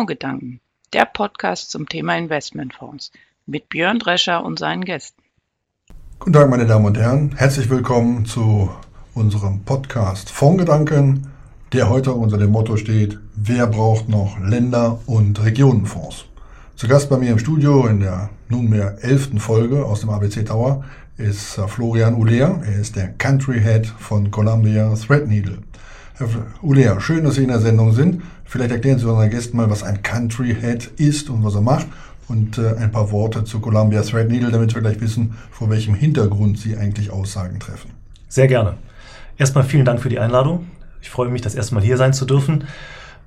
Fondgedanken, der Podcast zum Thema Investmentfonds mit Björn Drescher und seinen Gästen. Guten Tag, meine Damen und Herren. Herzlich willkommen zu unserem Podcast Fondgedanken, der heute unter dem Motto steht, wer braucht noch Länder- und Regionenfonds? Zu Gast bei mir im Studio in der nunmehr elften Folge aus dem ABC Tower ist Florian Uller. Er ist der Country Head von Columbia Threadneedle. Herr Ulea, schön, dass Sie in der Sendung sind. Vielleicht erklären Sie unseren Gästen mal, was ein Country Head ist und was er macht und äh, ein paar Worte zu Columbia Threadneedle, damit wir gleich wissen, vor welchem Hintergrund Sie eigentlich Aussagen treffen. Sehr gerne. Erstmal vielen Dank für die Einladung. Ich freue mich, das erste Mal hier sein zu dürfen.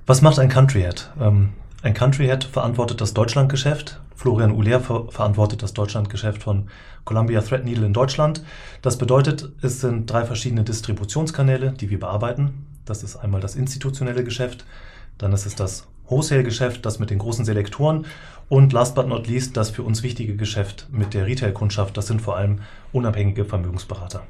Was macht ein Country Head? Ähm, ein Country Head verantwortet das Deutschlandgeschäft. Florian Uller ver verantwortet das Deutschlandgeschäft von Columbia Threadneedle in Deutschland. Das bedeutet, es sind drei verschiedene Distributionskanäle, die wir bearbeiten. Das ist einmal das institutionelle Geschäft, dann ist es das Wholesale-Geschäft, das mit den großen Selektoren und last but not least das für uns wichtige Geschäft mit der Retail-Kundschaft. Das sind vor allem unabhängige Vermögensberater.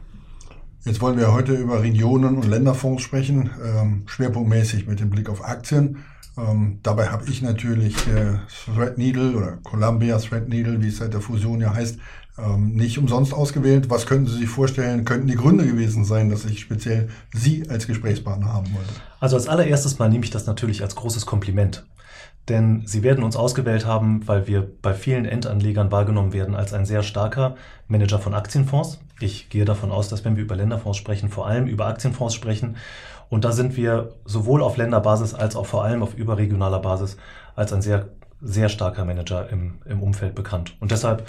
Jetzt wollen wir heute über Regionen und Länderfonds sprechen, ähm, schwerpunktmäßig mit dem Blick auf Aktien. Ähm, dabei habe ich natürlich äh, Threadneedle oder Columbia Threadneedle, wie es seit der Fusion ja heißt, ähm, nicht umsonst ausgewählt. Was könnten Sie sich vorstellen, könnten die Gründe gewesen sein, dass ich speziell Sie als Gesprächspartner haben wollte? Also als allererstes Mal nehme ich das natürlich als großes Kompliment. Denn Sie werden uns ausgewählt haben, weil wir bei vielen Endanlegern wahrgenommen werden als ein sehr starker Manager von Aktienfonds. Ich gehe davon aus, dass wenn wir über Länderfonds sprechen, vor allem über Aktienfonds sprechen. Und da sind wir sowohl auf Länderbasis als auch vor allem auf überregionaler Basis als ein sehr, sehr starker Manager im, im Umfeld bekannt. Und deshalb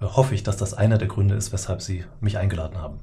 hoffe ich, dass das einer der Gründe ist, weshalb Sie mich eingeladen haben.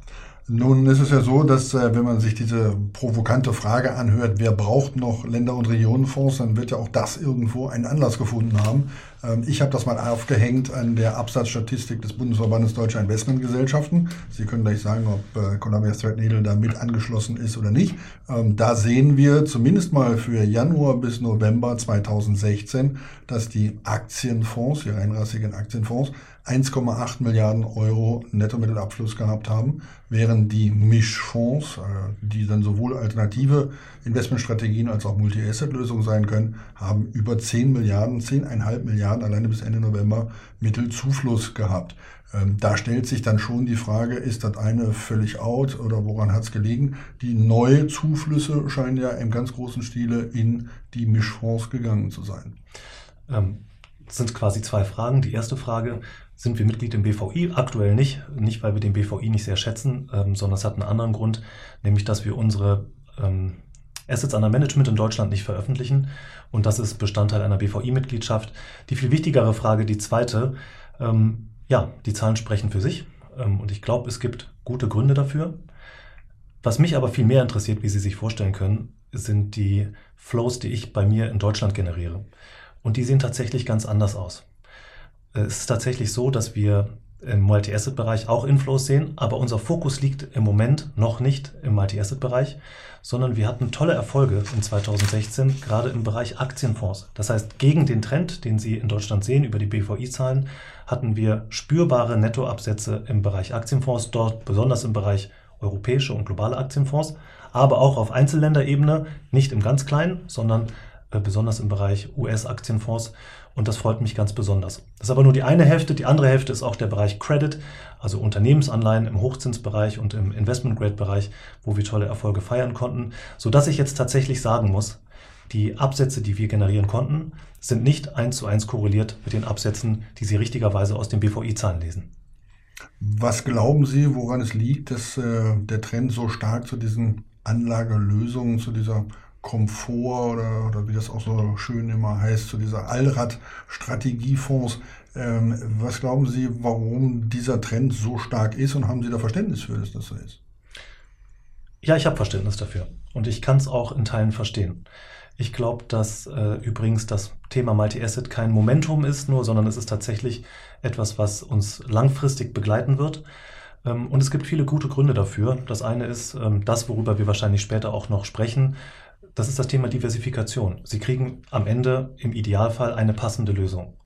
Nun ist es ja so, dass äh, wenn man sich diese provokante Frage anhört, wer braucht noch Länder- und Regionenfonds, dann wird ja auch das irgendwo einen Anlass gefunden haben. Ähm, ich habe das mal aufgehängt an der Absatzstatistik des Bundesverbandes Deutscher Investmentgesellschaften. Sie können gleich sagen, ob äh, Columbia Threadneedle da mit angeschlossen ist oder nicht. Ähm, da sehen wir zumindest mal für Januar bis November 2016, dass die Aktienfonds, die reinrassigen Aktienfonds, 1,8 Milliarden Euro Nettomittelabfluss gehabt haben, während die Mischfonds, äh, die dann sowohl alternative Investmentstrategien als auch Multi-Asset-Lösungen sein können, haben über 10 Milliarden, 10,5 Milliarden alleine bis Ende November Mittelzufluss gehabt. Ähm, da stellt sich dann schon die Frage, ist das eine völlig out oder woran hat es gelegen? Die neue Zuflüsse scheinen ja im ganz großen Stile in die Mischfonds gegangen zu sein. Ähm, das sind quasi zwei Fragen. Die erste Frage, sind wir Mitglied im BVI. Aktuell nicht, nicht weil wir den BVI nicht sehr schätzen, ähm, sondern es hat einen anderen Grund, nämlich dass wir unsere ähm, Assets under Management in Deutschland nicht veröffentlichen und das ist Bestandteil einer BVI-Mitgliedschaft. Die viel wichtigere Frage, die zweite, ähm, ja, die Zahlen sprechen für sich ähm, und ich glaube, es gibt gute Gründe dafür. Was mich aber viel mehr interessiert, wie Sie sich vorstellen können, sind die Flows, die ich bei mir in Deutschland generiere. Und die sehen tatsächlich ganz anders aus. Es ist tatsächlich so, dass wir im Multi-Asset-Bereich auch Inflows sehen, aber unser Fokus liegt im Moment noch nicht im Multi-Asset-Bereich, sondern wir hatten tolle Erfolge in 2016, gerade im Bereich Aktienfonds. Das heißt, gegen den Trend, den Sie in Deutschland sehen über die BVI-Zahlen, hatten wir spürbare Nettoabsätze im Bereich Aktienfonds, dort besonders im Bereich europäische und globale Aktienfonds, aber auch auf Einzelländerebene, nicht im ganz kleinen, sondern äh, besonders im Bereich US-Aktienfonds. Und das freut mich ganz besonders. Das ist aber nur die eine Hälfte. Die andere Hälfte ist auch der Bereich Credit, also Unternehmensanleihen im Hochzinsbereich und im Investment-Grade-Bereich, wo wir tolle Erfolge feiern konnten, sodass ich jetzt tatsächlich sagen muss, die Absätze, die wir generieren konnten, sind nicht eins zu eins korreliert mit den Absätzen, die Sie richtigerweise aus den BVI-Zahlen lesen. Was glauben Sie, woran es liegt, dass äh, der Trend so stark zu diesen Anlagelösungen, zu dieser Komfort oder, oder wie das auch so schön immer heißt, zu dieser Allrad-Strategiefonds. Ähm, was glauben Sie, warum dieser Trend so stark ist und haben Sie da Verständnis für, dass das so ist? Ja, ich habe Verständnis dafür und ich kann es auch in Teilen verstehen. Ich glaube, dass äh, übrigens das Thema Multi-Asset kein Momentum ist nur, sondern es ist tatsächlich etwas, was uns langfristig begleiten wird. Ähm, und es gibt viele gute Gründe dafür. Das eine ist ähm, das, worüber wir wahrscheinlich später auch noch sprechen, das ist das Thema Diversifikation. Sie kriegen am Ende im Idealfall eine passende Lösung.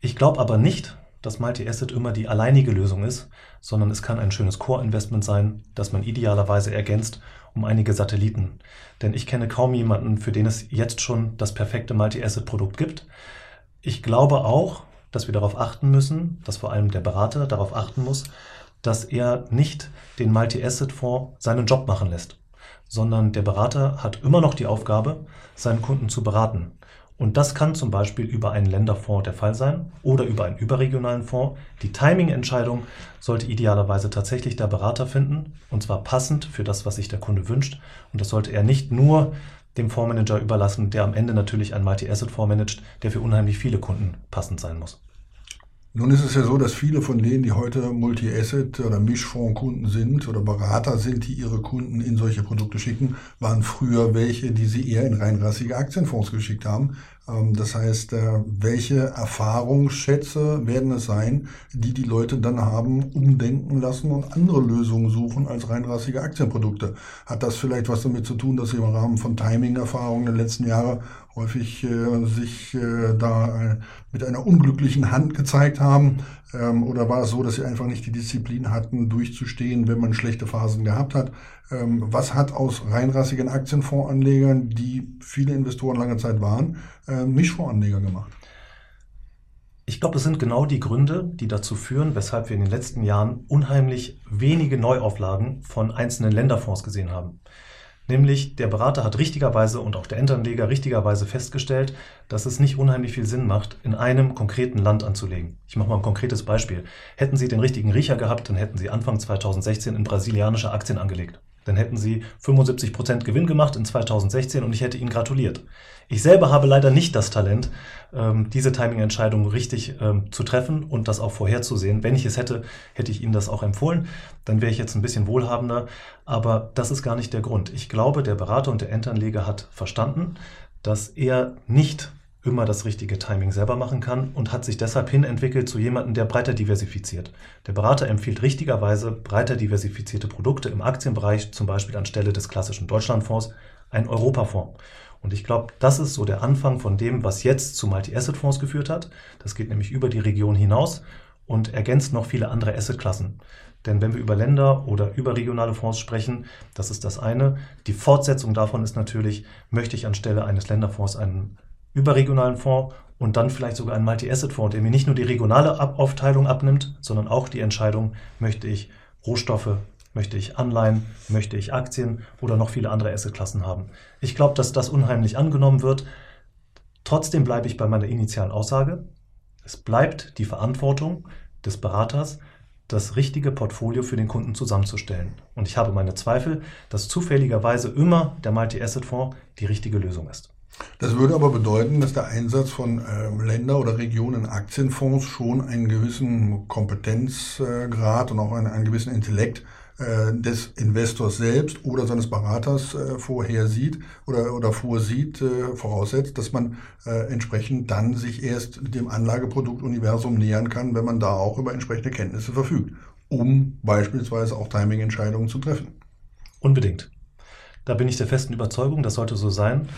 Ich glaube aber nicht, dass Multi-Asset immer die alleinige Lösung ist, sondern es kann ein schönes Core-Investment sein, das man idealerweise ergänzt um einige Satelliten. Denn ich kenne kaum jemanden, für den es jetzt schon das perfekte Multi-Asset-Produkt gibt. Ich glaube auch, dass wir darauf achten müssen, dass vor allem der Berater darauf achten muss, dass er nicht den Multi-Asset-Fonds seinen Job machen lässt, sondern der Berater hat immer noch die Aufgabe, seinen Kunden zu beraten. Und das kann zum Beispiel über einen Länderfonds der Fall sein oder über einen überregionalen Fonds. Die Timing-Entscheidung sollte idealerweise tatsächlich der Berater finden, und zwar passend für das, was sich der Kunde wünscht. Und das sollte er nicht nur dem Fondsmanager überlassen, der am Ende natürlich ein Multi-Asset-Fonds managt, der für unheimlich viele Kunden passend sein muss. Nun ist es ja so, dass viele von denen, die heute Multi-Asset- oder Mischfondskunden sind oder Berater sind, die ihre Kunden in solche Produkte schicken, waren früher welche, die sie eher in reinrassige Aktienfonds geschickt haben. Ähm, das heißt, äh, welche Erfahrungsschätze werden es sein, die die Leute dann haben umdenken lassen und andere Lösungen suchen als reinrassige Aktienprodukte? Hat das vielleicht was damit zu tun, dass sie im Rahmen von Timing-Erfahrungen der letzten Jahre häufig äh, sich äh, da äh, mit einer unglücklichen Hand gezeigt haben? Ähm, oder war es so, dass sie einfach nicht die Disziplin hatten, durchzustehen, wenn man schlechte Phasen gehabt hat? Ähm, was hat aus reinrassigen Aktienfondsanlegern, die viele Investoren lange Zeit waren, äh, Mischfondsanleger gemacht? Ich glaube, es sind genau die Gründe, die dazu führen, weshalb wir in den letzten Jahren unheimlich wenige Neuauflagen von einzelnen Länderfonds gesehen haben. Nämlich der Berater hat richtigerweise und auch der Endanleger richtigerweise festgestellt, dass es nicht unheimlich viel Sinn macht, in einem konkreten Land anzulegen. Ich mache mal ein konkretes Beispiel. Hätten Sie den richtigen Riecher gehabt, dann hätten Sie Anfang 2016 in brasilianische Aktien angelegt. Dann hätten Sie 75 Prozent Gewinn gemacht in 2016 und ich hätte Ihnen gratuliert. Ich selber habe leider nicht das Talent, ähm, diese Timing-Entscheidung richtig ähm, zu treffen und das auch vorherzusehen. Wenn ich es hätte, hätte ich Ihnen das auch empfohlen. Dann wäre ich jetzt ein bisschen wohlhabender. Aber das ist gar nicht der Grund. Ich glaube, der Berater und der Endanleger hat verstanden, dass er nicht immer das richtige Timing selber machen kann und hat sich deshalb hin entwickelt zu jemandem, der breiter diversifiziert. Der Berater empfiehlt richtigerweise breiter diversifizierte Produkte im Aktienbereich, zum Beispiel anstelle des klassischen Deutschlandfonds, ein Europafonds. Und ich glaube, das ist so der Anfang von dem, was jetzt zu Multi-Asset-Fonds geführt hat. Das geht nämlich über die Region hinaus und ergänzt noch viele andere Assetklassen. Denn wenn wir über Länder oder überregionale Fonds sprechen, das ist das eine. Die Fortsetzung davon ist natürlich, möchte ich anstelle eines Länderfonds einen überregionalen Fonds und dann vielleicht sogar einen Multi-Asset-Fonds, der mir nicht nur die regionale Aufteilung abnimmt, sondern auch die Entscheidung, möchte ich Rohstoffe, möchte ich Anleihen, möchte ich Aktien oder noch viele andere Assetklassen haben. Ich glaube, dass das unheimlich angenommen wird. Trotzdem bleibe ich bei meiner initialen Aussage. Es bleibt die Verantwortung des Beraters, das richtige Portfolio für den Kunden zusammenzustellen. Und ich habe meine Zweifel, dass zufälligerweise immer der Multi-Asset-Fonds die richtige Lösung ist. Das würde aber bedeuten, dass der Einsatz von äh, Länder- oder Regionen Aktienfonds schon einen gewissen Kompetenzgrad äh, und auch einen, einen gewissen Intellekt äh, des Investors selbst oder seines Beraters äh, vorhersieht oder, oder vorsieht, äh, voraussetzt, dass man äh, entsprechend dann sich erst dem Anlageproduktoriversum nähern kann, wenn man da auch über entsprechende Kenntnisse verfügt, um beispielsweise auch Timing-Entscheidungen zu treffen. Unbedingt. Da bin ich der festen Überzeugung, das sollte so sein.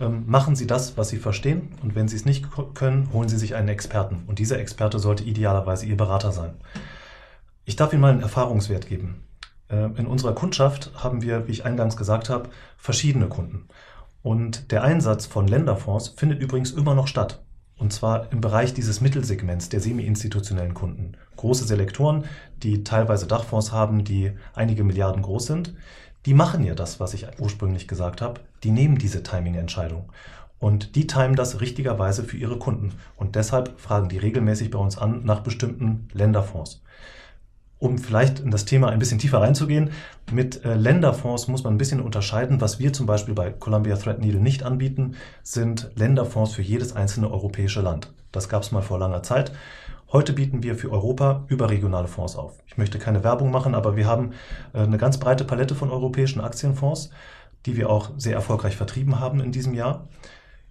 Ähm, machen Sie das, was Sie verstehen. Und wenn Sie es nicht können, holen Sie sich einen Experten. Und dieser Experte sollte idealerweise Ihr Berater sein. Ich darf Ihnen mal einen Erfahrungswert geben. Äh, in unserer Kundschaft haben wir, wie ich eingangs gesagt habe, verschiedene Kunden. Und der Einsatz von Länderfonds findet übrigens immer noch statt. Und zwar im Bereich dieses Mittelsegments der semi-institutionellen Kunden. Große Selektoren, die teilweise Dachfonds haben, die einige Milliarden groß sind, die machen ja das, was ich ursprünglich gesagt habe. Die nehmen diese Timing-Entscheidung. Und die timen das richtigerweise für ihre Kunden. Und deshalb fragen die regelmäßig bei uns an nach bestimmten Länderfonds. Um vielleicht in das Thema ein bisschen tiefer reinzugehen, mit äh, Länderfonds muss man ein bisschen unterscheiden. Was wir zum Beispiel bei Columbia Threadneedle nicht anbieten, sind Länderfonds für jedes einzelne europäische Land. Das gab es mal vor langer Zeit. Heute bieten wir für Europa überregionale Fonds auf. Ich möchte keine Werbung machen, aber wir haben äh, eine ganz breite Palette von europäischen Aktienfonds, die wir auch sehr erfolgreich vertrieben haben in diesem Jahr.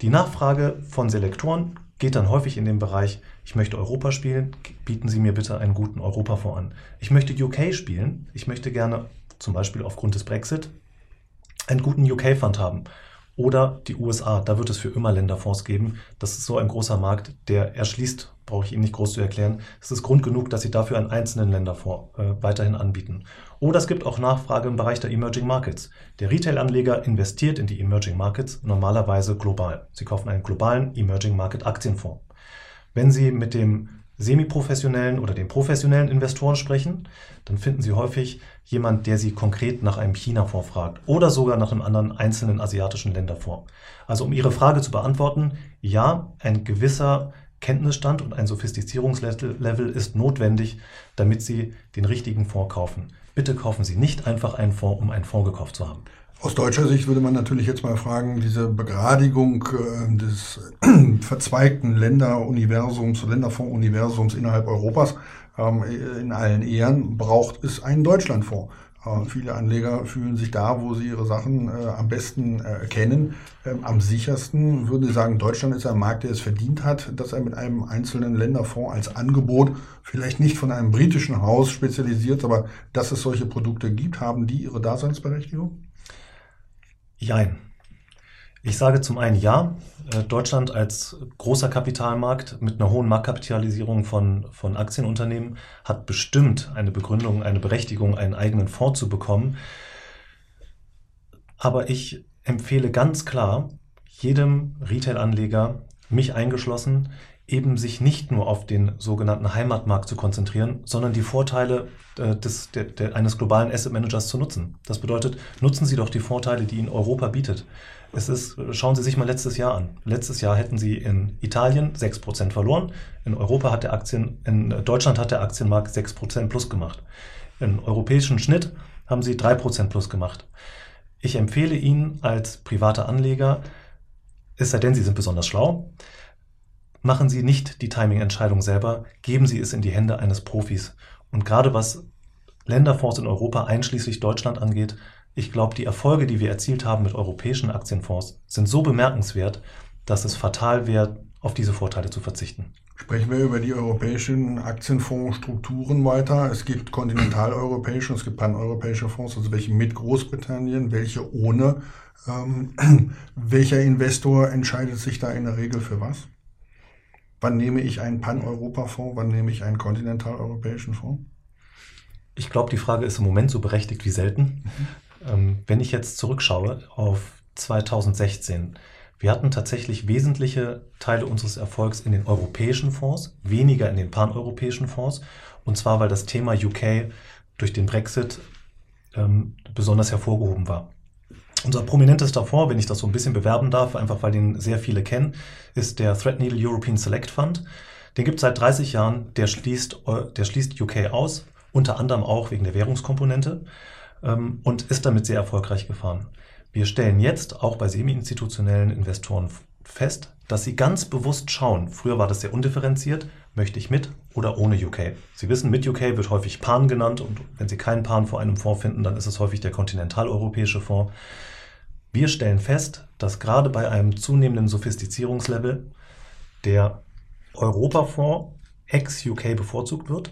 Die Nachfrage von Selektoren geht dann häufig in den Bereich, ich möchte Europa spielen, bieten Sie mir bitte einen guten Europafonds an. Ich möchte UK spielen, ich möchte gerne zum Beispiel aufgrund des Brexit einen guten UK-Fund haben. Oder die USA, da wird es für immer Länderfonds geben. Das ist so ein großer Markt, der erschließt, brauche ich Ihnen nicht groß zu erklären. Es ist Grund genug, dass Sie dafür einen einzelnen Länderfonds äh, weiterhin anbieten. Oder es gibt auch Nachfrage im Bereich der Emerging Markets. Der Retail-Anleger investiert in die Emerging Markets normalerweise global. Sie kaufen einen globalen Emerging Market Aktienfonds. Wenn Sie mit dem semiprofessionellen oder den professionellen Investoren sprechen, dann finden Sie häufig jemand, der Sie konkret nach einem China-Fonds fragt oder sogar nach einem anderen einzelnen asiatischen Länderfonds. Also um Ihre Frage zu beantworten, ja, ein gewisser Kenntnisstand und ein Sophistizierungslevel ist notwendig, damit Sie den richtigen Fonds kaufen. Bitte kaufen Sie nicht einfach einen Fonds, um einen Fonds gekauft zu haben. Aus deutscher Sicht würde man natürlich jetzt mal fragen, diese Begradigung äh, des äh, verzweigten Länderuniversums, Länderfonds-Universums innerhalb Europas ähm, in allen Ehren, braucht es einen Deutschlandfonds. Äh, viele Anleger fühlen sich da, wo sie ihre Sachen äh, am besten äh, kennen, ähm, am sichersten. Würde sagen, Deutschland ist ein Markt, der es verdient hat, dass er mit einem einzelnen Länderfonds als Angebot, vielleicht nicht von einem britischen Haus spezialisiert, aber dass es solche Produkte gibt, haben die ihre Daseinsberechtigung? Jein. Ich sage zum einen ja. Äh, Deutschland als großer Kapitalmarkt mit einer hohen Marktkapitalisierung von, von Aktienunternehmen hat bestimmt eine Begründung, eine Berechtigung, einen eigenen Fonds zu bekommen. Aber ich empfehle ganz klar jedem Retail-Anleger, mich eingeschlossen, eben sich nicht nur auf den sogenannten Heimatmarkt zu konzentrieren, sondern die Vorteile äh, des, der, der, eines globalen Asset Managers zu nutzen. Das bedeutet, nutzen Sie doch die Vorteile, die Ihnen Europa bietet. Es ist, schauen Sie sich mal letztes Jahr an. Letztes Jahr hätten Sie in Italien 6% verloren. In Europa hat der Aktien, in Deutschland hat der Aktienmarkt 6% plus gemacht. Im europäischen Schnitt haben Sie 3% plus gemacht. Ich empfehle Ihnen als privater Anleger, es sei denn, Sie sind besonders schlau, Machen Sie nicht die Timing-Entscheidung selber, geben Sie es in die Hände eines Profis. Und gerade was Länderfonds in Europa, einschließlich Deutschland angeht, ich glaube, die Erfolge, die wir erzielt haben mit europäischen Aktienfonds, sind so bemerkenswert, dass es fatal wäre, auf diese Vorteile zu verzichten. Sprechen wir über die europäischen Aktienfondsstrukturen weiter. Es gibt kontinentaleuropäische, es gibt paneuropäische Fonds, also welche mit Großbritannien, welche ohne. Ähm, welcher Investor entscheidet sich da in der Regel für was? Wann nehme ich einen Pan-Europa-Fonds? Wann nehme ich einen kontinentaleuropäischen Fonds? Ich glaube, die Frage ist im Moment so berechtigt wie selten. Mhm. Ähm, wenn ich jetzt zurückschaue auf 2016, wir hatten tatsächlich wesentliche Teile unseres Erfolgs in den europäischen Fonds, weniger in den paneuropäischen Fonds. Und zwar, weil das Thema UK durch den Brexit ähm, besonders hervorgehoben war. Unser prominentester Fonds, wenn ich das so ein bisschen bewerben darf, einfach weil den sehr viele kennen, ist der Threadneedle European Select Fund. Den gibt es seit 30 Jahren, der schließt, der schließt UK aus, unter anderem auch wegen der Währungskomponente ähm, und ist damit sehr erfolgreich gefahren. Wir stellen jetzt auch bei semi-institutionellen Investoren fest, dass sie ganz bewusst schauen, früher war das sehr undifferenziert, möchte ich mit oder ohne UK. Sie wissen, mit UK wird häufig PAN genannt und wenn Sie keinen PAN vor einem Fonds finden, dann ist es häufig der kontinentaleuropäische Fonds. Wir stellen fest, dass gerade bei einem zunehmenden Sophistizierungslevel der Europafonds ex-UK bevorzugt wird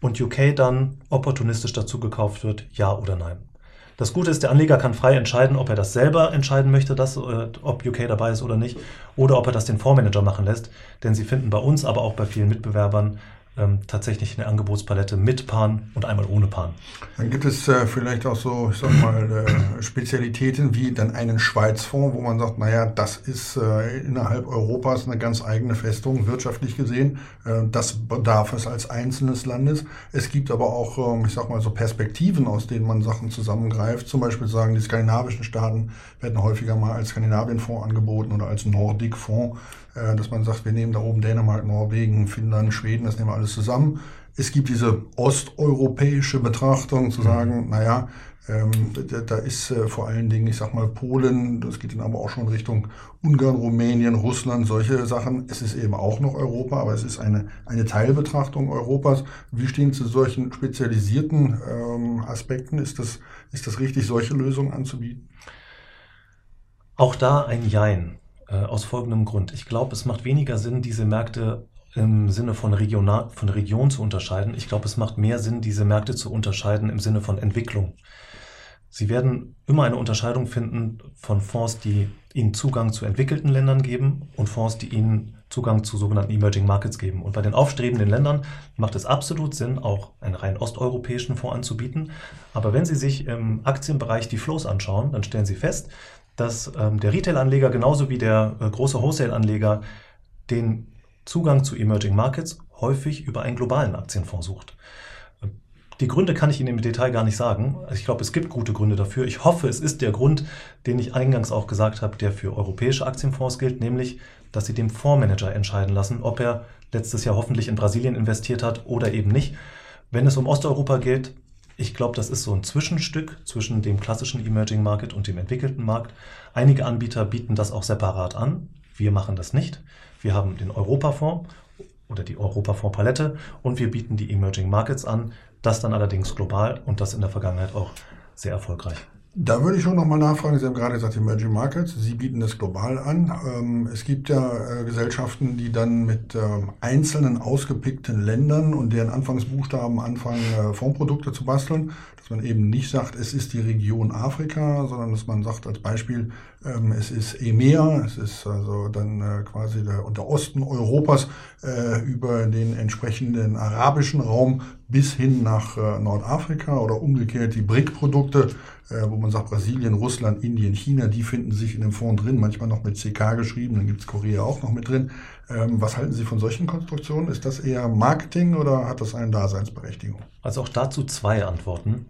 und UK dann opportunistisch dazu gekauft wird, ja oder nein. Das Gute ist, der Anleger kann frei entscheiden, ob er das selber entscheiden möchte, dass, äh, ob UK dabei ist oder nicht, oder ob er das den Fondsmanager machen lässt. Denn sie finden bei uns, aber auch bei vielen Mitbewerbern ähm, tatsächlich eine Angebotspalette mit Pan und einmal ohne Pan. Dann gibt es äh, vielleicht auch so, ich sag mal, äh, Spezialitäten wie dann einen Schweizfonds, wo man sagt, naja, das ist äh, innerhalb Europas eine ganz eigene Festung, wirtschaftlich gesehen. Äh, das bedarf es als einzelnes Landes. Es gibt aber auch, ähm, ich sag mal, so Perspektiven, aus denen man Sachen zusammengreift. Zum Beispiel sagen, die skandinavischen Staaten werden häufiger mal als Skandinavienfonds angeboten oder als Nordic-Fonds. Äh, dass man sagt, wir nehmen da oben Dänemark, Norwegen, Finnland, Schweden, das nehmen wir alles zusammen. Es gibt diese osteuropäische Betrachtung, zu mhm. sagen, naja, ähm, da, da ist äh, vor allen Dingen, ich sag mal, Polen, das geht dann aber auch schon in Richtung Ungarn, Rumänien, Russland, solche Sachen. Es ist eben auch noch Europa, aber es ist eine, eine Teilbetrachtung Europas. Wie stehen zu solchen spezialisierten ähm, Aspekten? Ist das, ist das richtig, solche Lösungen anzubieten? Auch da ein Jein. Äh, aus folgendem Grund. Ich glaube, es macht weniger Sinn, diese Märkte im Sinne von, Regional, von Region zu unterscheiden. Ich glaube, es macht mehr Sinn, diese Märkte zu unterscheiden im Sinne von Entwicklung. Sie werden immer eine Unterscheidung finden von Fonds, die Ihnen Zugang zu entwickelten Ländern geben und Fonds, die Ihnen Zugang zu sogenannten Emerging Markets geben. Und bei den aufstrebenden Ländern macht es absolut Sinn, auch einen rein osteuropäischen Fonds anzubieten. Aber wenn Sie sich im Aktienbereich die Flows anschauen, dann stellen Sie fest, dass ähm, der Retail-Anleger genauso wie der äh, große Wholesale-Anleger den Zugang zu Emerging Markets häufig über einen globalen Aktienfonds sucht. Die Gründe kann ich Ihnen im Detail gar nicht sagen. Ich glaube, es gibt gute Gründe dafür. Ich hoffe, es ist der Grund, den ich eingangs auch gesagt habe, der für europäische Aktienfonds gilt, nämlich, dass Sie dem Fondsmanager entscheiden lassen, ob er letztes Jahr hoffentlich in Brasilien investiert hat oder eben nicht. Wenn es um Osteuropa geht, ich glaube, das ist so ein Zwischenstück zwischen dem klassischen Emerging Market und dem entwickelten Markt. Einige Anbieter bieten das auch separat an. Wir machen das nicht. Wir haben den Europafonds oder die Europafonds-Palette und wir bieten die Emerging Markets an. Das dann allerdings global und das in der Vergangenheit auch sehr erfolgreich. Da würde ich schon nochmal nachfragen. Sie haben gerade gesagt, Emerging Markets. Sie bieten das global an. Ähm, es gibt ja äh, Gesellschaften, die dann mit ähm, einzelnen ausgepickten Ländern und deren Anfangsbuchstaben anfangen, äh, Fondprodukte zu basteln. Dass man eben nicht sagt, es ist die Region Afrika, sondern dass man sagt als Beispiel, ähm, es ist EMEA, es ist also dann äh, quasi der, der Osten Europas über den entsprechenden arabischen Raum bis hin nach Nordafrika oder umgekehrt die BRIC-Produkte äh, wo man sagt, Brasilien, Russland, Indien, China, die finden sich in dem Fonds drin, manchmal noch mit CK geschrieben, dann gibt es Korea auch noch mit drin. Ähm, was halten Sie von solchen Konstruktionen? Ist das eher Marketing oder hat das eine Daseinsberechtigung? Also auch dazu zwei Antworten.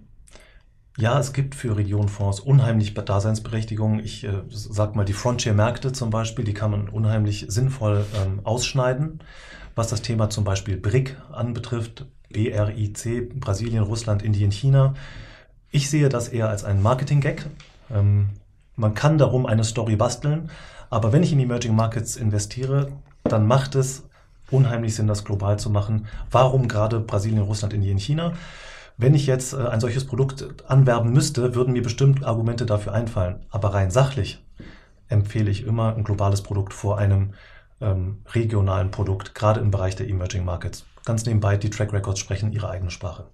Ja, es gibt für Regionfonds unheimlich Daseinsberechtigung. Ich äh, sag mal, die Frontier-Märkte zum Beispiel, die kann man unheimlich sinnvoll ähm, ausschneiden. Was das Thema zum Beispiel BRIC anbetrifft, BRIC, Brasilien, Russland, Indien, China, ich sehe das eher als einen Marketing-Gag. Ähm, man kann darum eine Story basteln, aber wenn ich in Emerging Markets investiere, dann macht es unheimlich Sinn, das global zu machen. Warum gerade Brasilien, Russland, Indien, China? Wenn ich jetzt äh, ein solches Produkt anwerben müsste, würden mir bestimmt Argumente dafür einfallen. Aber rein sachlich empfehle ich immer ein globales Produkt vor einem ähm, regionalen Produkt, gerade im Bereich der Emerging Markets. Ganz nebenbei, die Track Records sprechen ihre eigene Sprache.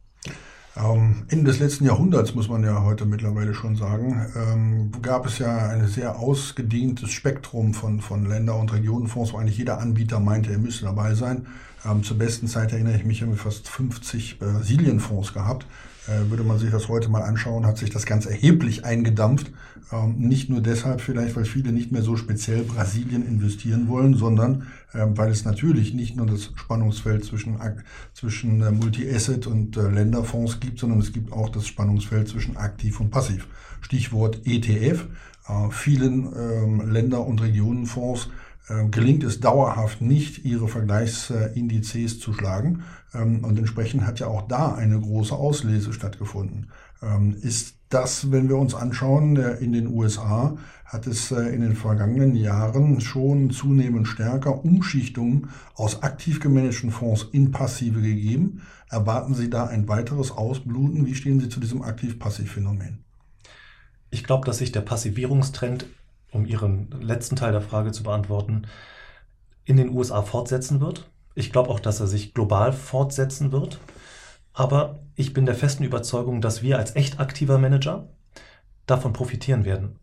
Ähm, Ende des letzten Jahrhunderts, muss man ja heute mittlerweile schon sagen, ähm, gab es ja ein sehr ausgedehntes Spektrum von, von Länder- und Regionenfonds, wo eigentlich jeder Anbieter meinte, er müsse dabei sein. Ähm, zur besten Zeit erinnere ich mich, haben wir fast 50 Brasilienfonds gehabt. Äh, würde man sich das heute mal anschauen, hat sich das ganz erheblich eingedampft. Ähm, nicht nur deshalb vielleicht, weil viele nicht mehr so speziell Brasilien investieren wollen, sondern ähm, weil es natürlich nicht nur das Spannungsfeld zwischen, zwischen äh, Multi-Asset und äh, Länderfonds gibt, sondern es gibt auch das Spannungsfeld zwischen aktiv und passiv. Stichwort ETF. vielen Länder- und Regionenfonds gelingt es dauerhaft nicht, ihre Vergleichsindizes zu schlagen. Ähm, und entsprechend hat ja auch da eine große Auslese stattgefunden. Ähm, ist das, wenn wir uns anschauen, äh, in den USA hat es äh, in den vergangenen Jahren schon zunehmend stärker Umschichtungen aus aktiv gemanagten Fonds in passive gegeben. Erwarten Sie da ein weiteres Ausbluten? Wie stehen Sie zu diesem aktiv-passiv-Phänomen? Ich glaube, dass sich der Passivierungstrend um Ihren letzten Teil der Frage zu beantworten, in den USA fortsetzen wird. Ich glaube auch, dass er sich global fortsetzen wird. Aber ich bin der festen Überzeugung, dass wir als echt aktiver Manager davon profitieren werden.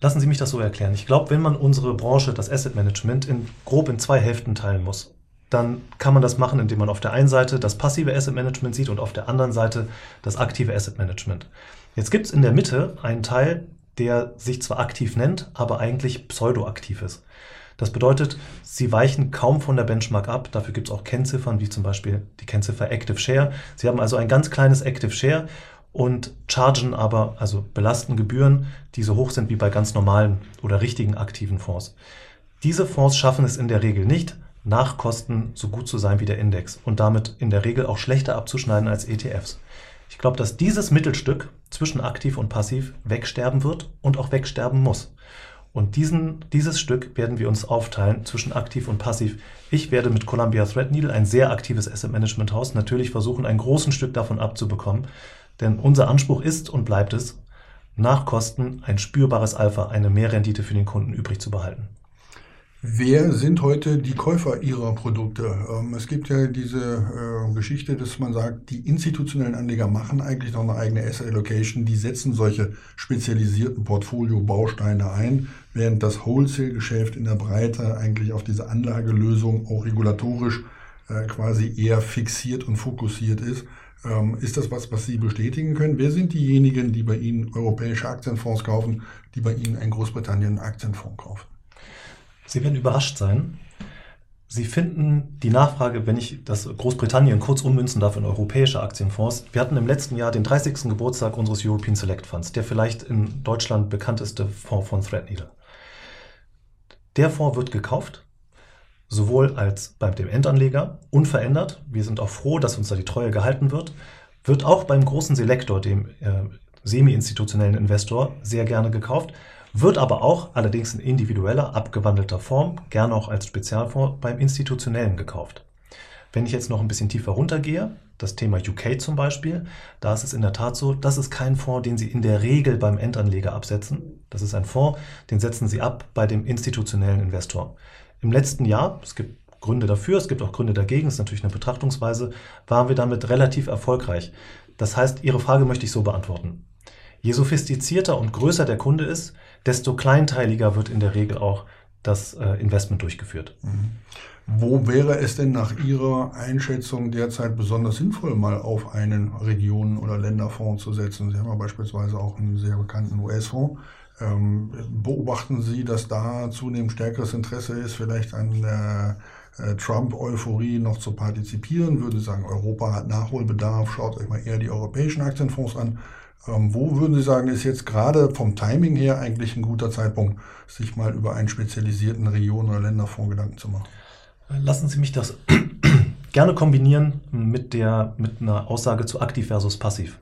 Lassen Sie mich das so erklären. Ich glaube, wenn man unsere Branche, das Asset Management, in, grob in zwei Hälften teilen muss, dann kann man das machen, indem man auf der einen Seite das passive Asset Management sieht und auf der anderen Seite das aktive Asset Management. Jetzt gibt es in der Mitte einen Teil, der sich zwar aktiv nennt, aber eigentlich pseudoaktiv ist. Das bedeutet, sie weichen kaum von der Benchmark ab. Dafür gibt es auch Kennziffern, wie zum Beispiel die Kennziffer Active Share. Sie haben also ein ganz kleines Active Share und chargen aber, also belasten Gebühren, die so hoch sind wie bei ganz normalen oder richtigen aktiven Fonds. Diese Fonds schaffen es in der Regel nicht, nach Kosten so gut zu sein wie der Index und damit in der Regel auch schlechter abzuschneiden als ETFs. Ich glaube, dass dieses Mittelstück zwischen aktiv und passiv wegsterben wird und auch wegsterben muss. Und diesen, dieses Stück werden wir uns aufteilen zwischen aktiv und passiv. Ich werde mit Columbia Threadneedle ein sehr aktives Asset Management Haus natürlich versuchen, ein großes Stück davon abzubekommen. Denn unser Anspruch ist und bleibt es, nach Kosten ein spürbares Alpha, eine Mehrrendite für den Kunden übrig zu behalten. Wer sind heute die Käufer Ihrer Produkte? Ähm, es gibt ja diese äh, Geschichte, dass man sagt, die institutionellen Anleger machen eigentlich noch eine eigene Asset Allocation. Die setzen solche spezialisierten Portfolio-Bausteine ein, während das Wholesale-Geschäft in der Breite eigentlich auf diese Anlagelösung auch regulatorisch äh, quasi eher fixiert und fokussiert ist. Ähm, ist das was, was Sie bestätigen können? Wer sind diejenigen, die bei Ihnen europäische Aktienfonds kaufen, die bei Ihnen ein Großbritannien Aktienfonds kaufen? Sie werden überrascht sein. Sie finden die Nachfrage, wenn ich das Großbritannien kurz ummünzen darf in europäische Aktienfonds. Wir hatten im letzten Jahr den 30. Geburtstag unseres European Select Funds, der vielleicht in Deutschland bekannteste Fonds von Threadneedle. Der Fonds wird gekauft, sowohl als beim dem Endanleger unverändert. Wir sind auch froh, dass uns da die Treue gehalten wird. Wird auch beim großen Selektor, dem äh, semi-institutionellen Investor, sehr gerne gekauft wird aber auch allerdings in individueller, abgewandelter Form, gerne auch als Spezialfonds beim Institutionellen gekauft. Wenn ich jetzt noch ein bisschen tiefer runtergehe, das Thema UK zum Beispiel, da ist es in der Tat so, das ist kein Fonds, den Sie in der Regel beim Endanleger absetzen. Das ist ein Fonds, den setzen Sie ab bei dem institutionellen Investor. Im letzten Jahr, es gibt Gründe dafür, es gibt auch Gründe dagegen, ist natürlich eine Betrachtungsweise, waren wir damit relativ erfolgreich. Das heißt, Ihre Frage möchte ich so beantworten. Je sophistizierter und größer der Kunde ist, desto kleinteiliger wird in der Regel auch das äh, Investment durchgeführt. Mhm. Wo wäre es denn nach Ihrer Einschätzung derzeit besonders sinnvoll, mal auf einen Regionen- oder Länderfonds zu setzen? Sie haben ja beispielsweise auch einen sehr bekannten US-Fonds. Ähm, beobachten Sie, dass da zunehmend stärkeres Interesse ist, vielleicht an der äh, Trump-Euphorie noch zu partizipieren? Würde Sie sagen, Europa hat Nachholbedarf, schaut euch mal eher die europäischen Aktienfonds an. Ähm, wo würden Sie sagen, ist jetzt gerade vom Timing her eigentlich ein guter Zeitpunkt, sich mal über einen spezialisierten Regionen- oder Länderfonds Gedanken zu machen? Lassen Sie mich das gerne kombinieren mit, der, mit einer Aussage zu aktiv versus passiv.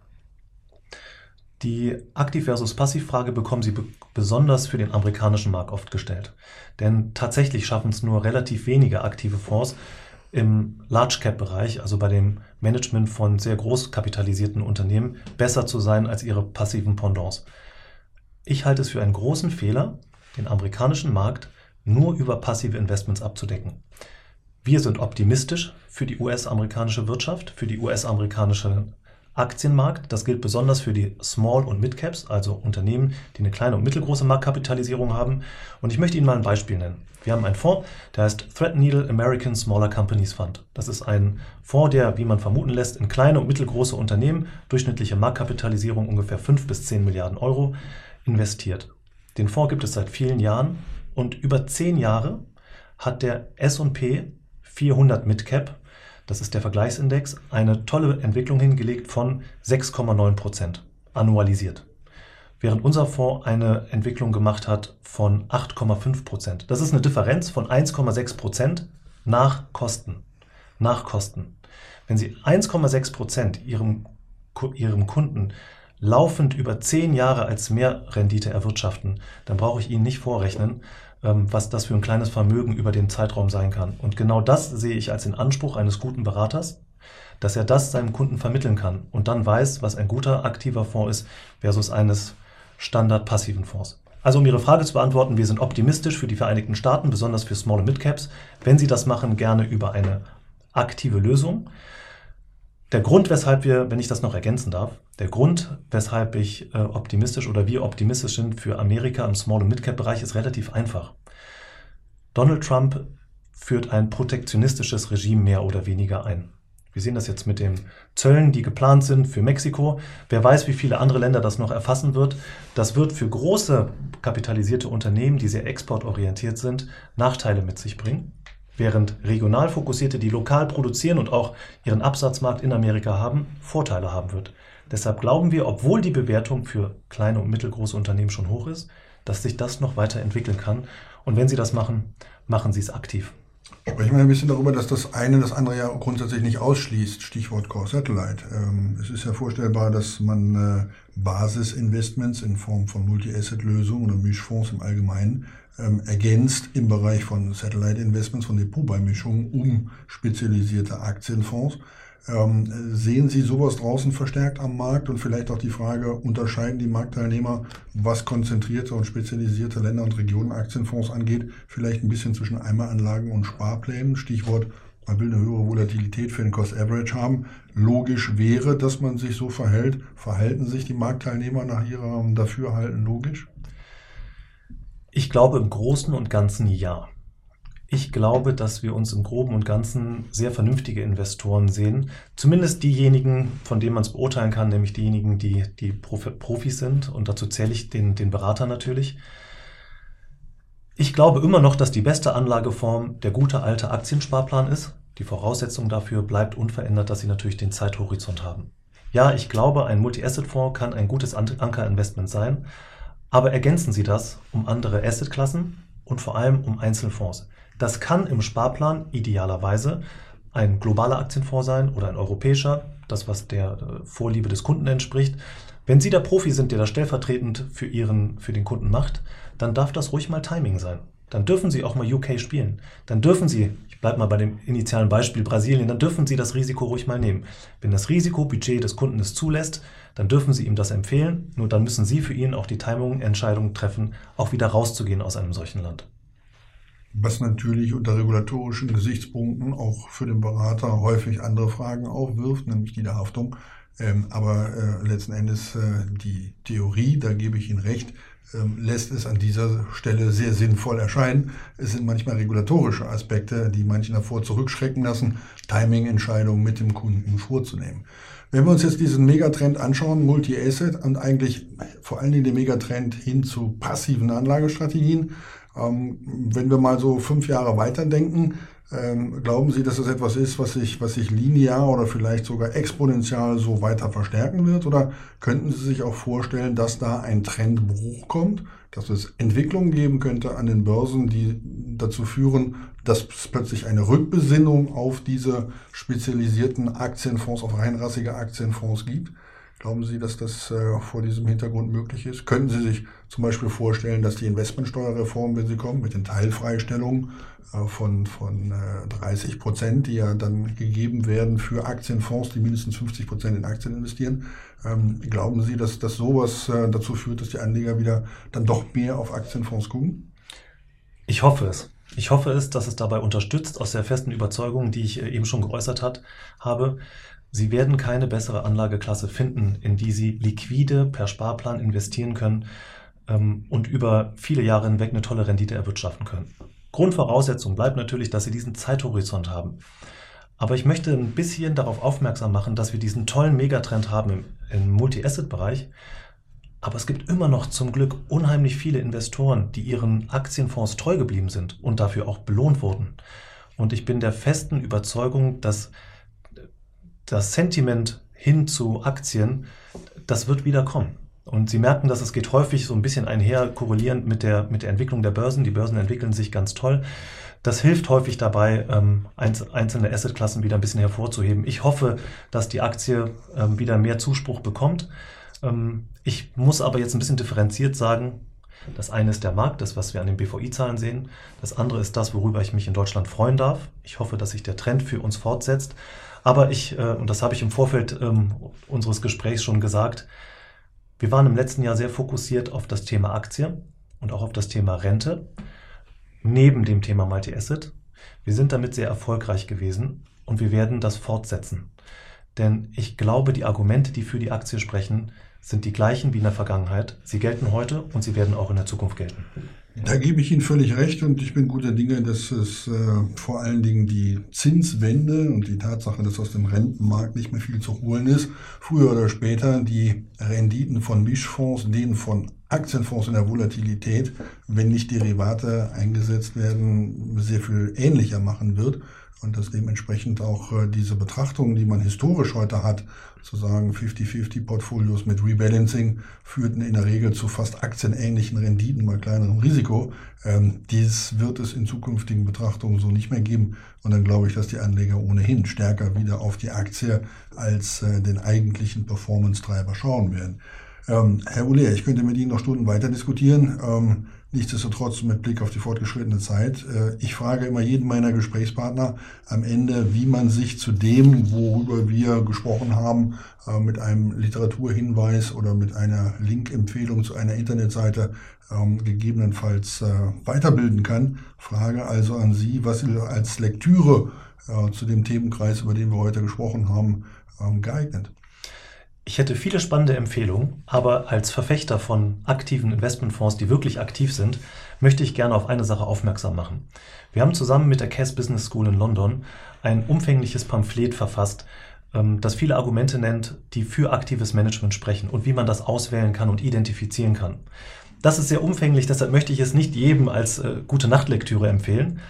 Die aktiv versus passiv Frage bekommen Sie besonders für den amerikanischen Markt oft gestellt. Denn tatsächlich schaffen es nur relativ wenige aktive Fonds, im Large Cap Bereich, also bei dem Management von sehr groß kapitalisierten Unternehmen, besser zu sein als ihre passiven Pendants. Ich halte es für einen großen Fehler, den amerikanischen Markt nur über passive Investments abzudecken. Wir sind optimistisch für die US-amerikanische Wirtschaft, für die US-amerikanische Aktienmarkt. Das gilt besonders für die Small- und Mid-Caps, also Unternehmen, die eine kleine und mittelgroße Marktkapitalisierung haben. Und ich möchte Ihnen mal ein Beispiel nennen. Wir haben einen Fonds, der heißt Threadneedle American Smaller Companies Fund. Das ist ein Fonds, der, wie man vermuten lässt, in kleine und mittelgroße Unternehmen, durchschnittliche Marktkapitalisierung ungefähr 5 bis 10 Milliarden Euro, investiert. Den Fonds gibt es seit vielen Jahren und über 10 Jahre hat der S&P 400 Midcap das ist der Vergleichsindex, eine tolle Entwicklung hingelegt von 6,9 Prozent annualisiert. Während unser Fonds eine Entwicklung gemacht hat von 8,5 Prozent. Das ist eine Differenz von 1,6 Prozent nach Kosten. Nach Kosten. Wenn Sie 1,6 Prozent Ihrem, Ihrem Kunden laufend über 10 Jahre als Mehrrendite erwirtschaften, dann brauche ich Ihnen nicht vorrechnen, was das für ein kleines Vermögen über den Zeitraum sein kann. Und genau das sehe ich als den Anspruch eines guten Beraters, dass er das seinem Kunden vermitteln kann und dann weiß, was ein guter aktiver Fonds ist versus eines standard-passiven Fonds. Also um Ihre Frage zu beantworten, wir sind optimistisch für die Vereinigten Staaten, besonders für Small- und Mid-Caps. Wenn Sie das machen, gerne über eine aktive Lösung. Der Grund, weshalb wir, wenn ich das noch ergänzen darf, der Grund, weshalb ich äh, optimistisch oder wir optimistisch sind für Amerika im Small- und Mid-Cap-Bereich, ist relativ einfach. Donald Trump führt ein protektionistisches Regime mehr oder weniger ein. Wir sehen das jetzt mit den Zöllen, die geplant sind für Mexiko. Wer weiß, wie viele andere Länder das noch erfassen wird. Das wird für große kapitalisierte Unternehmen, die sehr exportorientiert sind, Nachteile mit sich bringen während regional fokussierte, die lokal produzieren und auch ihren Absatzmarkt in Amerika haben, Vorteile haben wird. Deshalb glauben wir, obwohl die Bewertung für kleine und mittelgroße Unternehmen schon hoch ist, dass sich das noch weiterentwickeln kann. Und wenn Sie das machen, machen Sie es aktiv. Sprechen wir ein bisschen darüber, dass das eine das andere ja grundsätzlich nicht ausschließt. Stichwort Core Satellite. Ähm, es ist ja vorstellbar, dass man äh, Basisinvestments in Form von Multi-Asset-Lösungen oder Mischfonds im Allgemeinen ähm, ergänzt im Bereich von Satellite Investments, von Depotbeimischungen um spezialisierte Aktienfonds. Ähm, sehen Sie sowas draußen verstärkt am Markt und vielleicht auch die Frage, unterscheiden die Marktteilnehmer, was konzentrierte und spezialisierte Länder und Regionen Aktienfonds angeht, vielleicht ein bisschen zwischen Eimeranlagen und Sparplänen? Stichwort, man will eine höhere Volatilität für den Cost Average haben. Logisch wäre, dass man sich so verhält. Verhalten sich die Marktteilnehmer nach ihrem Dafürhalten logisch? Ich glaube im Großen und Ganzen ja. Ich glaube, dass wir uns im Groben und Ganzen sehr vernünftige Investoren sehen. Zumindest diejenigen, von denen man es beurteilen kann, nämlich diejenigen, die, die Profis sind. Und dazu zähle ich den, den Berater natürlich. Ich glaube immer noch, dass die beste Anlageform der gute alte Aktiensparplan ist. Die Voraussetzung dafür bleibt unverändert, dass sie natürlich den Zeithorizont haben. Ja, ich glaube, ein Multi-Asset-Fonds kann ein gutes Ankerinvestment sein, aber ergänzen Sie das um andere Assetklassen und vor allem um Einzelfonds. Das kann im Sparplan idealerweise ein globaler Aktienfonds sein oder ein europäischer, das was der äh, Vorliebe des Kunden entspricht. Wenn Sie der Profi sind, der das stellvertretend für, Ihren, für den Kunden macht, dann darf das ruhig mal Timing sein. Dann dürfen Sie auch mal UK spielen. Dann dürfen Sie, ich bleibe mal bei dem initialen Beispiel Brasilien, dann dürfen Sie das Risiko ruhig mal nehmen. Wenn das Risikobudget des Kunden es zulässt, dann dürfen Sie ihm das empfehlen. Nur dann müssen Sie für ihn auch die Timing-Entscheidung treffen, auch wieder rauszugehen aus einem solchen Land was natürlich unter regulatorischen Gesichtspunkten auch für den Berater häufig andere Fragen aufwirft, nämlich die der Haftung. Ähm, aber äh, letzten Endes äh, die Theorie, da gebe ich Ihnen recht, ähm, lässt es an dieser Stelle sehr sinnvoll erscheinen. Es sind manchmal regulatorische Aspekte, die manchen davor zurückschrecken lassen, Timing-Entscheidungen mit dem Kunden vorzunehmen. Wenn wir uns jetzt diesen Megatrend anschauen, Multi-Asset und eigentlich vor allen Dingen den Megatrend hin zu passiven Anlagestrategien, ähm, wenn wir mal so fünf Jahre weiterdenken, ähm, glauben Sie, dass das etwas ist, was sich, was sich linear oder vielleicht sogar exponentiell so weiter verstärken wird? Oder könnten Sie sich auch vorstellen, dass da ein Trendbruch kommt, dass es Entwicklungen geben könnte an den Börsen, die dazu führen, dass es plötzlich eine Rückbesinnung auf diese spezialisierten Aktienfonds, auf reinrassige Aktienfonds gibt? Glauben Sie, dass das äh, vor diesem Hintergrund möglich ist? Könnten Sie sich zum Beispiel vorstellen, dass die Investmentsteuerreform, wenn sie kommt, mit den Teilfreistellungen äh, von, von äh, 30 Prozent, die ja dann gegeben werden für Aktienfonds, die mindestens 50 Prozent in Aktien investieren, ähm, glauben Sie, dass, dass sowas äh, dazu führt, dass die Anleger wieder dann doch mehr auf Aktienfonds gucken? Ich hoffe es. Ich hoffe es, dass es dabei unterstützt aus der festen Überzeugung, die ich äh, eben schon geäußert hat, habe, Sie werden keine bessere Anlageklasse finden, in die Sie liquide per Sparplan investieren können ähm, und über viele Jahre hinweg eine tolle Rendite erwirtschaften können. Grundvoraussetzung bleibt natürlich, dass Sie diesen Zeithorizont haben. Aber ich möchte ein bisschen darauf aufmerksam machen, dass wir diesen tollen Megatrend haben im, im Multi-Asset-Bereich. Aber es gibt immer noch zum Glück unheimlich viele Investoren, die ihren Aktienfonds treu geblieben sind und dafür auch belohnt wurden. Und ich bin der festen Überzeugung, dass das Sentiment hin zu Aktien, das wird wieder kommen. Und Sie merken, dass es geht häufig so ein bisschen einher korrelierend mit der, mit der Entwicklung der Börsen. Die Börsen entwickeln sich ganz toll. Das hilft häufig dabei, ähm, einzelne Assetklassen wieder ein bisschen hervorzuheben. Ich hoffe, dass die Aktie ähm, wieder mehr Zuspruch bekommt. Ähm, ich muss aber jetzt ein bisschen differenziert sagen, das eine ist der Markt, das, was wir an den BVI-Zahlen sehen. Das andere ist das, worüber ich mich in Deutschland freuen darf. Ich hoffe, dass sich der Trend für uns fortsetzt. Aber ich, äh, und das habe ich im Vorfeld ähm, unseres Gesprächs schon gesagt, wir waren im letzten Jahr sehr fokussiert auf das Thema Aktie und auch auf das Thema Rente, neben dem Thema Multi-Asset. Wir sind damit sehr erfolgreich gewesen und wir werden das fortsetzen. Denn ich glaube, die Argumente, die für die Aktie sprechen, sind die gleichen wie in der Vergangenheit. Sie gelten heute und sie werden auch in der Zukunft gelten. Da gebe ich Ihnen völlig recht und ich bin guter Dinge, dass es äh, vor allen Dingen die Zinswende und die Tatsache, dass aus dem Rentenmarkt nicht mehr viel zu holen ist, früher oder später die Renditen von Mischfonds, denen von Aktienfonds in der Volatilität, wenn nicht Derivate eingesetzt werden, sehr viel ähnlicher machen wird und dass dementsprechend auch äh, diese Betrachtungen, die man historisch heute hat, sozusagen 50-50 Portfolios mit Rebalancing, führten in der Regel zu fast aktienähnlichen Renditen bei kleinerem Risiko. Ähm, dies wird es in zukünftigen Betrachtungen so nicht mehr geben. Und dann glaube ich, dass die Anleger ohnehin stärker wieder auf die Aktie als äh, den eigentlichen Performance-Treiber schauen werden. Ähm, Herr Uller, ich könnte mit Ihnen noch Stunden weiter diskutieren. Ähm, nichtsdestotrotz mit Blick auf die fortgeschrittene Zeit. Äh, ich frage immer jeden meiner Gesprächspartner am Ende, wie man sich zu dem, worüber wir gesprochen haben, äh, mit einem Literaturhinweis oder mit einer Link-Empfehlung zu einer Internetseite ähm, gegebenenfalls äh, weiterbilden kann. Frage also an Sie, was Sie als Lektüre zu dem Themenkreis, über den wir heute gesprochen haben, ähm, geeignet? Ich hätte viele spannende Empfehlungen, aber als Verfechter von aktiven Investmentfonds, die wirklich aktiv sind, möchte ich gerne auf eine Sache aufmerksam machen. Wir haben zusammen mit der Cass Business School in London ein umfängliches Pamphlet verfasst, ähm, das viele Argumente nennt, die für aktives Management sprechen und wie man das auswählen kann und identifizieren kann. Das ist sehr umfänglich, deshalb möchte ich es nicht jedem als äh, gute Nachtlektüre empfehlen,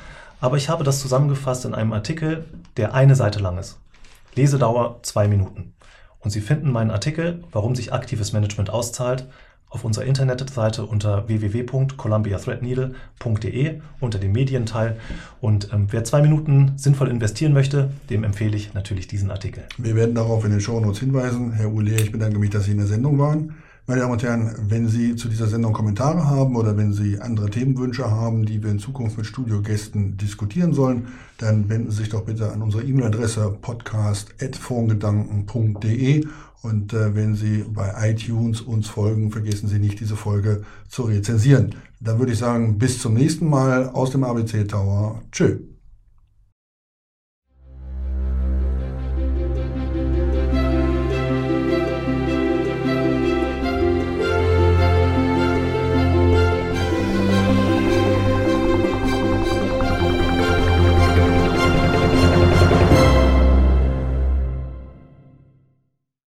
aber ich habe das zusammengefasst in einem Artikel, der eine Seite lang ist. Lesedauer zwei Minuten. Und Sie finden meinen Artikel, warum sich aktives Management auszahlt, auf unserer Internetseite unter www.columbiathreadneedle.de unter dem Medienteil. Und ähm, wer zwei Minuten sinnvoll investieren möchte, dem empfehle ich natürlich diesen Artikel. Wir werden darauf in den Shownotes hinweisen. Herr Uhle, ich bedanke mich, dass Sie in der Sendung waren. Meine Damen und Herren, wenn Sie zu dieser Sendung Kommentare haben oder wenn Sie andere Themenwünsche haben, die wir in Zukunft mit Studiogästen diskutieren sollen, dann wenden Sie sich doch bitte an unsere E-Mail-Adresse podcast.fongedanken.de und äh, wenn Sie bei iTunes uns folgen, vergessen Sie nicht, diese Folge zu rezensieren. Dann würde ich sagen, bis zum nächsten Mal aus dem ABC Tower. Tschö.